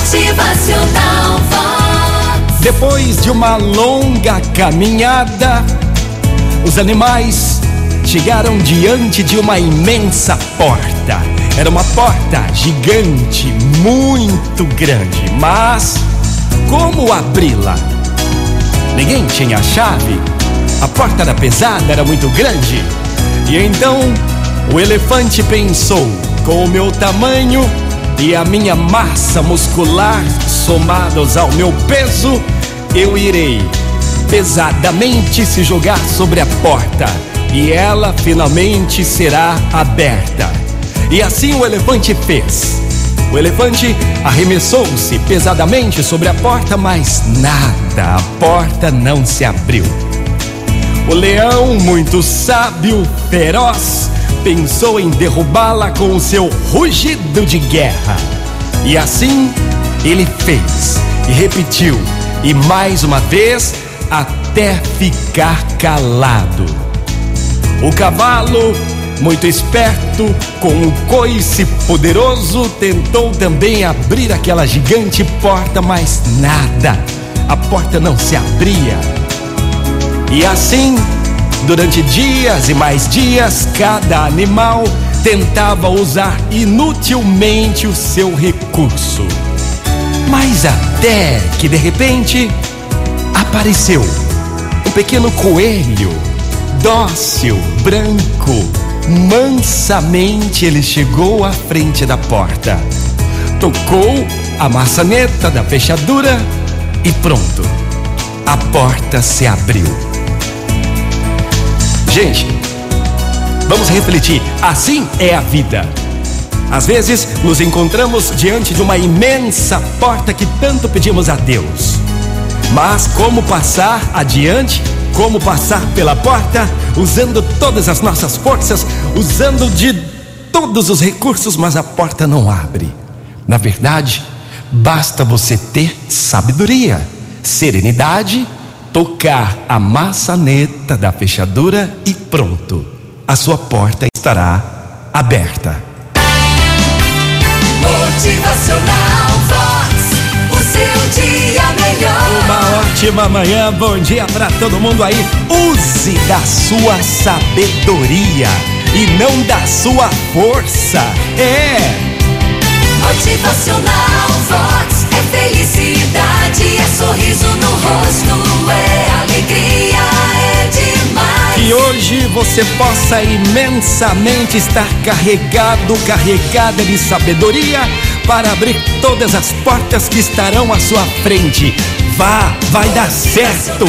Motivacional Vox. Depois de uma longa caminhada, os animais chegaram diante de uma imensa porta. Era uma porta gigante, muito grande, mas como abri-la? Ninguém tinha a chave. A porta era pesada, era muito grande. E então o elefante pensou: com o meu tamanho e a minha massa muscular somados ao meu peso, eu irei pesadamente se jogar sobre a porta e ela finalmente será aberta. E assim o elefante fez. O elefante arremessou-se pesadamente sobre a porta, mas nada, a porta não se abriu. O leão, muito sábio, feroz, pensou em derrubá-la com o seu rugido de guerra. E assim ele fez e repetiu, e mais uma vez, até ficar calado. O cavalo, muito esperto, com um coice poderoso, tentou também abrir aquela gigante porta, mas nada, a porta não se abria. E assim, durante dias e mais dias, cada animal tentava usar inutilmente o seu recurso. Mas até que de repente apareceu um pequeno coelho, dócil, branco. Mansamente ele chegou à frente da porta, tocou a maçaneta da fechadura e pronto, a porta se abriu. Gente, vamos refletir. Assim é a vida. Às vezes nos encontramos diante de uma imensa porta que tanto pedimos a Deus. Mas como passar adiante? Como passar pela porta usando todas as nossas forças, usando de todos os recursos, mas a porta não abre. Na verdade, basta você ter sabedoria, serenidade, tocar a maçaneta da fechadura e pronto. A sua porta estará aberta. Motivacional Vox. O seu dia melhor. Uma ótima manhã, bom dia para todo mundo aí. Use da sua sabedoria e não da sua força. É. hoje você possa imensamente estar carregado, carregada de sabedoria para abrir todas as portas que estarão à sua frente. Vá, vai dar certo.